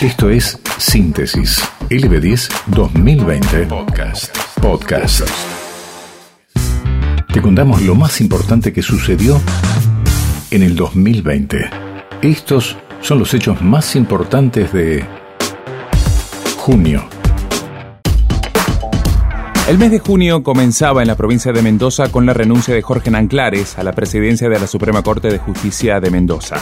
Esto es Síntesis LB10 2020 Podcast. Podcast. Te contamos lo más importante que sucedió en el 2020. Estos son los hechos más importantes de junio. El mes de junio comenzaba en la provincia de Mendoza con la renuncia de Jorge Nanclares a la presidencia de la Suprema Corte de Justicia de Mendoza.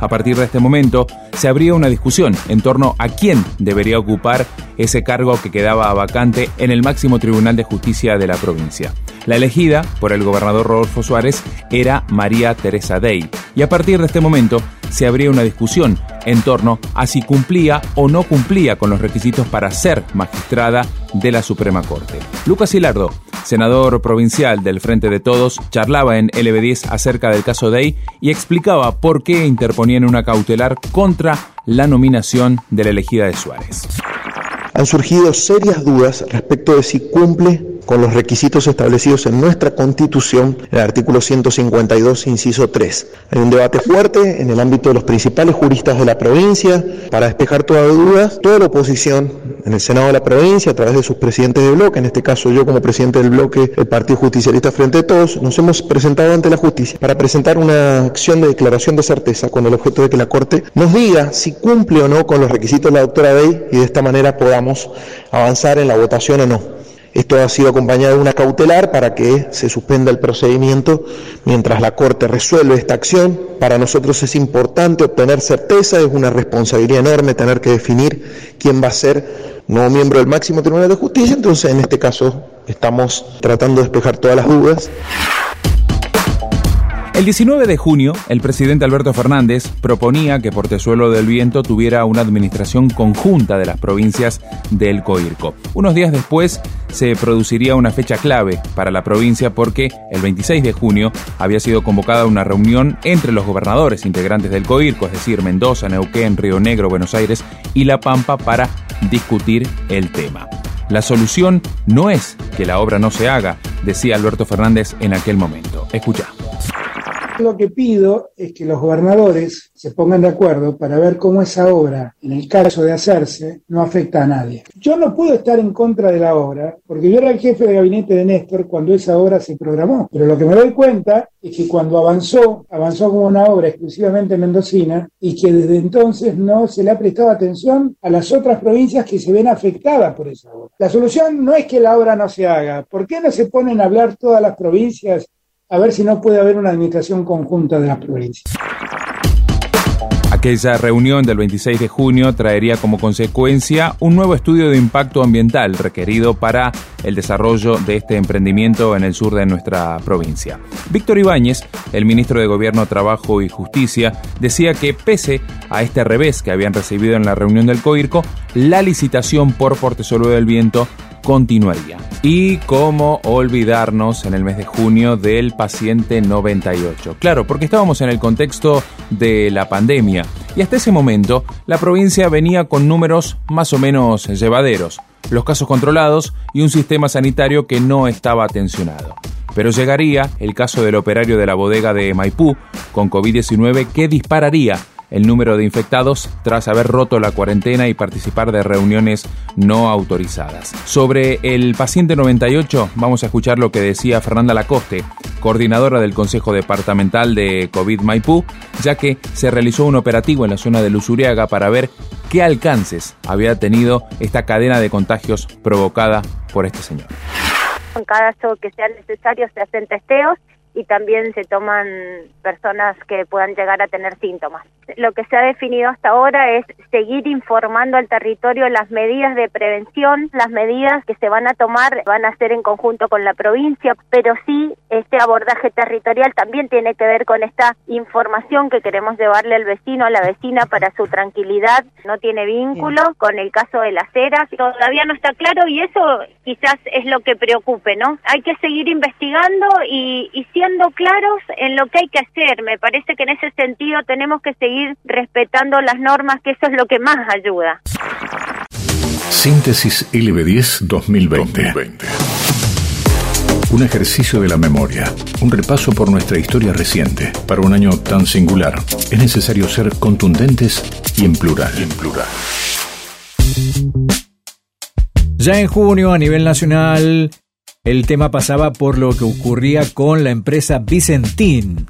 A partir de este momento, se abría una discusión en torno a quién debería ocupar ese cargo que quedaba vacante en el máximo tribunal de justicia de la provincia. La elegida por el gobernador Rodolfo Suárez era María Teresa Dey, y a partir de este momento se abría una discusión en torno a si cumplía o no cumplía con los requisitos para ser magistrada de la Suprema Corte. Lucas Hilardo, senador provincial del Frente de Todos, charlaba en LB10 acerca del caso Day y explicaba por qué interponían una cautelar contra la nominación de la elegida de Suárez. Han surgido serias dudas respecto de si cumple con los requisitos establecidos en nuestra Constitución, el artículo 152, inciso 3. Hay un debate fuerte en el ámbito de los principales juristas de la provincia para despejar toda duda. Toda la oposición en el Senado de la provincia, a través de sus presidentes de bloque, en este caso yo como presidente del bloque, el Partido Justicialista Frente a Todos, nos hemos presentado ante la justicia para presentar una acción de declaración de certeza con el objeto de que la Corte nos diga si cumple o no con los requisitos de la doctora Day y de esta manera podamos avanzar en la votación o no. Esto ha sido acompañado de una cautelar para que se suspenda el procedimiento mientras la Corte resuelve esta acción. Para nosotros es importante obtener certeza, es una responsabilidad enorme tener que definir quién va a ser nuevo miembro del máximo Tribunal de Justicia, entonces en este caso estamos tratando de despejar todas las dudas. El 19 de junio, el presidente Alberto Fernández proponía que Portezuelo del Viento tuviera una administración conjunta de las provincias del Coirco. Unos días después se produciría una fecha clave para la provincia porque el 26 de junio había sido convocada una reunión entre los gobernadores integrantes del Coirco, es decir, Mendoza, Neuquén, Río Negro, Buenos Aires y La Pampa para discutir el tema. La solución no es que la obra no se haga, decía Alberto Fernández en aquel momento. Escucha. Lo que pido es que los gobernadores se pongan de acuerdo para ver cómo esa obra, en el caso de hacerse, no afecta a nadie. Yo no puedo estar en contra de la obra, porque yo era el jefe de gabinete de Néstor cuando esa obra se programó. Pero lo que me doy cuenta es que cuando avanzó, avanzó como una obra exclusivamente mendocina y que desde entonces no se le ha prestado atención a las otras provincias que se ven afectadas por esa obra. La solución no es que la obra no se haga. ¿Por qué no se ponen a hablar todas las provincias a ver si no puede haber una administración conjunta de las provincias. Aquella reunión del 26 de junio traería como consecuencia un nuevo estudio de impacto ambiental requerido para el desarrollo de este emprendimiento en el sur de nuestra provincia. Víctor Ibáñez, el ministro de Gobierno, Trabajo y Justicia, decía que pese a este revés que habían recibido en la reunión del COIRCO, la licitación por Portezuelo del Viento continuaría. Y cómo olvidarnos en el mes de junio del paciente 98. Claro, porque estábamos en el contexto de la pandemia y hasta ese momento la provincia venía con números más o menos llevaderos, los casos controlados y un sistema sanitario que no estaba atencionado. Pero llegaría el caso del operario de la bodega de Maipú con COVID-19 que dispararía el número de infectados tras haber roto la cuarentena y participar de reuniones no autorizadas. Sobre el paciente 98 vamos a escuchar lo que decía Fernanda Lacoste, coordinadora del Consejo Departamental de COVID Maipú, ya que se realizó un operativo en la zona de Lusuriaga para ver qué alcances había tenido esta cadena de contagios provocada por este señor. En cada caso que sea necesario se hacen testeos y también se toman personas que puedan llegar a tener síntomas. Lo que se ha definido hasta ahora es seguir informando al territorio las medidas de prevención, las medidas que se van a tomar van a ser en conjunto con la provincia, pero sí este abordaje territorial también tiene que ver con esta información que queremos llevarle al vecino, a la vecina para su tranquilidad, no tiene vínculo con el caso de las eras, todavía no está claro y eso quizás es lo que preocupe, ¿no? Hay que seguir investigando y, y siempre claros en lo que hay que hacer. Me parece que en ese sentido tenemos que seguir respetando las normas, que eso es lo que más ayuda. Síntesis LB10 2020. 2020. Un ejercicio de la memoria, un repaso por nuestra historia reciente. Para un año tan singular, es necesario ser contundentes y en plural. Y en plural. Ya en junio, a nivel nacional, el tema pasaba por lo que ocurría con la empresa Vicentín.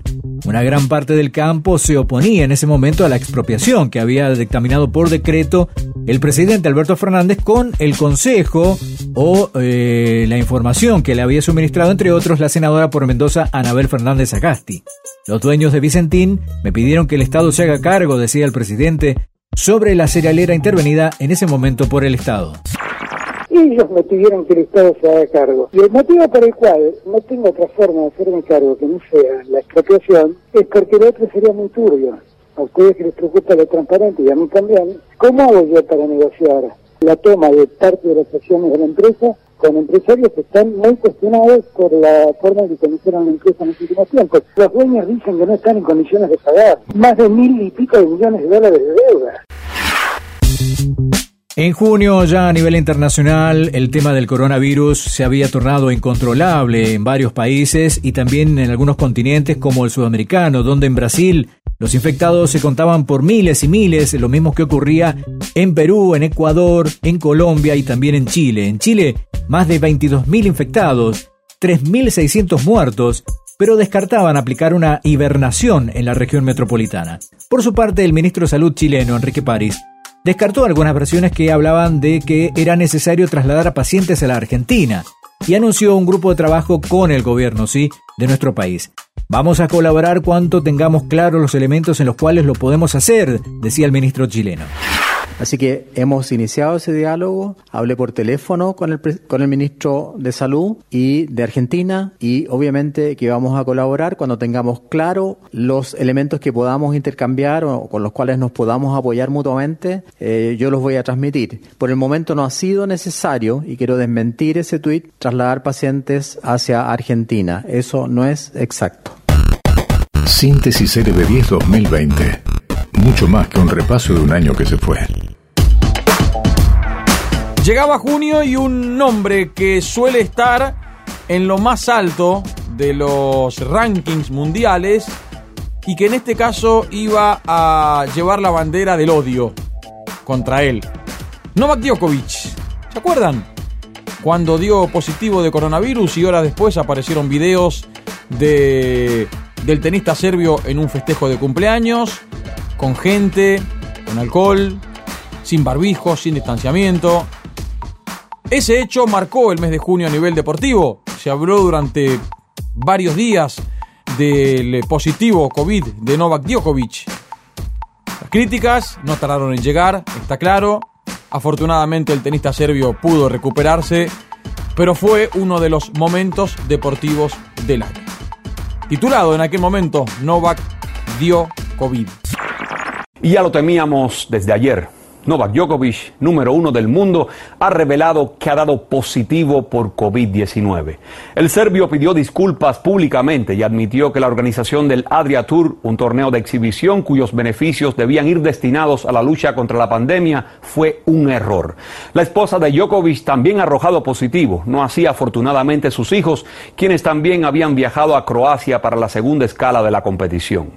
Una gran parte del campo se oponía en ese momento a la expropiación que había dictaminado por decreto el presidente Alberto Fernández con el consejo o eh, la información que le había suministrado, entre otros, la senadora por Mendoza Anabel Fernández Agasti. Los dueños de Vicentín me pidieron que el Estado se haga cargo, decía el presidente, sobre la cerealera intervenida en ese momento por el Estado ellos me pidieron que el Estado se haga cargo. Y el motivo por el cual no tengo otra forma de hacerme cargo que no sea la expropiación es porque el otro sería muy turbio. A ustedes que les preocupa lo transparente y a mí también. ¿Cómo hago yo para negociar la toma de parte de las acciones de la empresa con empresarios que están muy cuestionados por la forma en que conocieron la empresa en los últimos tiempos. Los dueños dicen que no están en condiciones de pagar más de mil y pico de millones de dólares de deuda. En junio, ya a nivel internacional, el tema del coronavirus se había tornado incontrolable en varios países y también en algunos continentes como el sudamericano, donde en Brasil los infectados se contaban por miles y miles, lo mismo que ocurría en Perú, en Ecuador, en Colombia y también en Chile. En Chile, más de 22.000 infectados, 3.600 muertos, pero descartaban aplicar una hibernación en la región metropolitana. Por su parte, el ministro de Salud chileno, Enrique París, descartó algunas versiones que hablaban de que era necesario trasladar a pacientes a la Argentina y anunció un grupo de trabajo con el gobierno, sí, de nuestro país. Vamos a colaborar cuanto tengamos claros los elementos en los cuales lo podemos hacer, decía el ministro chileno. Así que hemos iniciado ese diálogo, hablé por teléfono con el, con el ministro de Salud y de Argentina y obviamente que vamos a colaborar cuando tengamos claro los elementos que podamos intercambiar o con los cuales nos podamos apoyar mutuamente, eh, yo los voy a transmitir. Por el momento no ha sido necesario, y quiero desmentir ese tuit, trasladar pacientes hacia Argentina. Eso no es exacto. Síntesis LB10 2020. Mucho más que un repaso de un año que se fue. Llegaba junio y un nombre que suele estar en lo más alto de los rankings mundiales y que en este caso iba a llevar la bandera del odio contra él. Novak Djokovic, ¿se acuerdan? Cuando dio positivo de coronavirus y horas después aparecieron videos de, del tenista serbio en un festejo de cumpleaños, con gente, con alcohol, sin barbijo, sin distanciamiento, ese hecho marcó el mes de junio a nivel deportivo. Se habló durante varios días del positivo COVID de Novak Djokovic. Las críticas no tardaron en llegar, está claro. Afortunadamente el tenista serbio pudo recuperarse, pero fue uno de los momentos deportivos del año. Titulado en aquel momento Novak dio COVID. Y ya lo temíamos desde ayer. Novak Djokovic, número uno del mundo, ha revelado que ha dado positivo por COVID-19. El serbio pidió disculpas públicamente y admitió que la organización del Adria Tour, un torneo de exhibición cuyos beneficios debían ir destinados a la lucha contra la pandemia, fue un error. La esposa de Djokovic también ha arrojado positivo, no así afortunadamente sus hijos, quienes también habían viajado a Croacia para la segunda escala de la competición.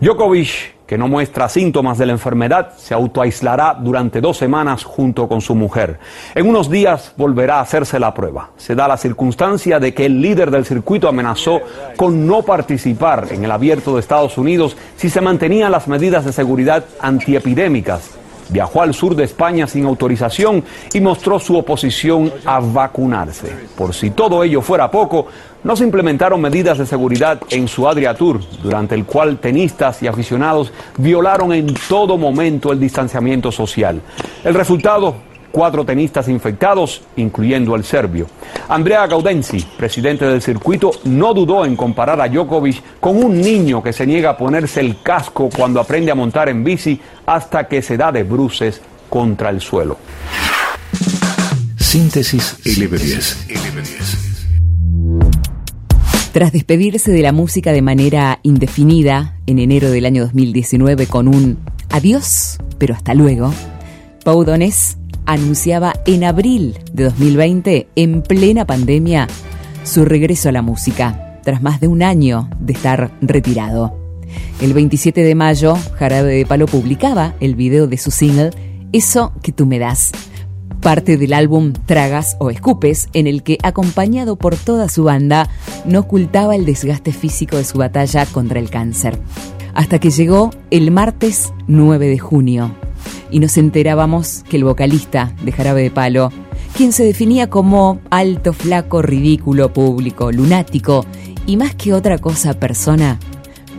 Djokovic que no muestra síntomas de la enfermedad se autoaislará durante dos semanas junto con su mujer. En unos días volverá a hacerse la prueba. Se da la circunstancia de que el líder del circuito amenazó con no participar en el abierto de Estados Unidos si se mantenían las medidas de seguridad antiepidémicas viajó al sur de España sin autorización y mostró su oposición a vacunarse. Por si todo ello fuera poco, no se implementaron medidas de seguridad en su Adria Tour, durante el cual tenistas y aficionados violaron en todo momento el distanciamiento social. El resultado, cuatro tenistas infectados, incluyendo el serbio. Andrea Gaudenzi, presidente del circuito, no dudó en comparar a Djokovic con un niño que se niega a ponerse el casco cuando aprende a montar en bici hasta que se da de bruces contra el suelo. Síntesis LB10. LB10. Tras despedirse de la música de manera indefinida en enero del año 2019 con un adiós, pero hasta luego, Pau Donés anunciaba en abril de 2020, en plena pandemia, su regreso a la música, tras más de un año de estar retirado. El 27 de mayo, Jarabe de Palo publicaba el video de su single Eso que tú me das. Parte del álbum Tragas o Escupes, en el que, acompañado por toda su banda, no ocultaba el desgaste físico de su batalla contra el cáncer. Hasta que llegó el martes 9 de junio y nos enterábamos que el vocalista de Jarabe de Palo, quien se definía como alto, flaco, ridículo, público, lunático y más que otra cosa persona,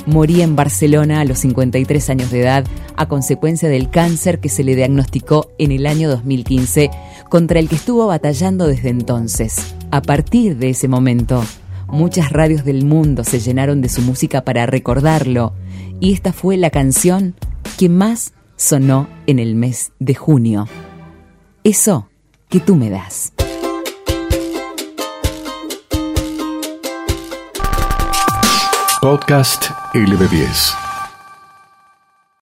moría en Barcelona a los 53 años de edad a consecuencia del cáncer que se le diagnosticó en el año 2015, contra el que estuvo batallando desde entonces. A partir de ese momento, muchas radios del mundo se llenaron de su música para recordarlo, y esta fue la canción que más sonó en el mes de junio. Eso que tú me das. Podcast LB10.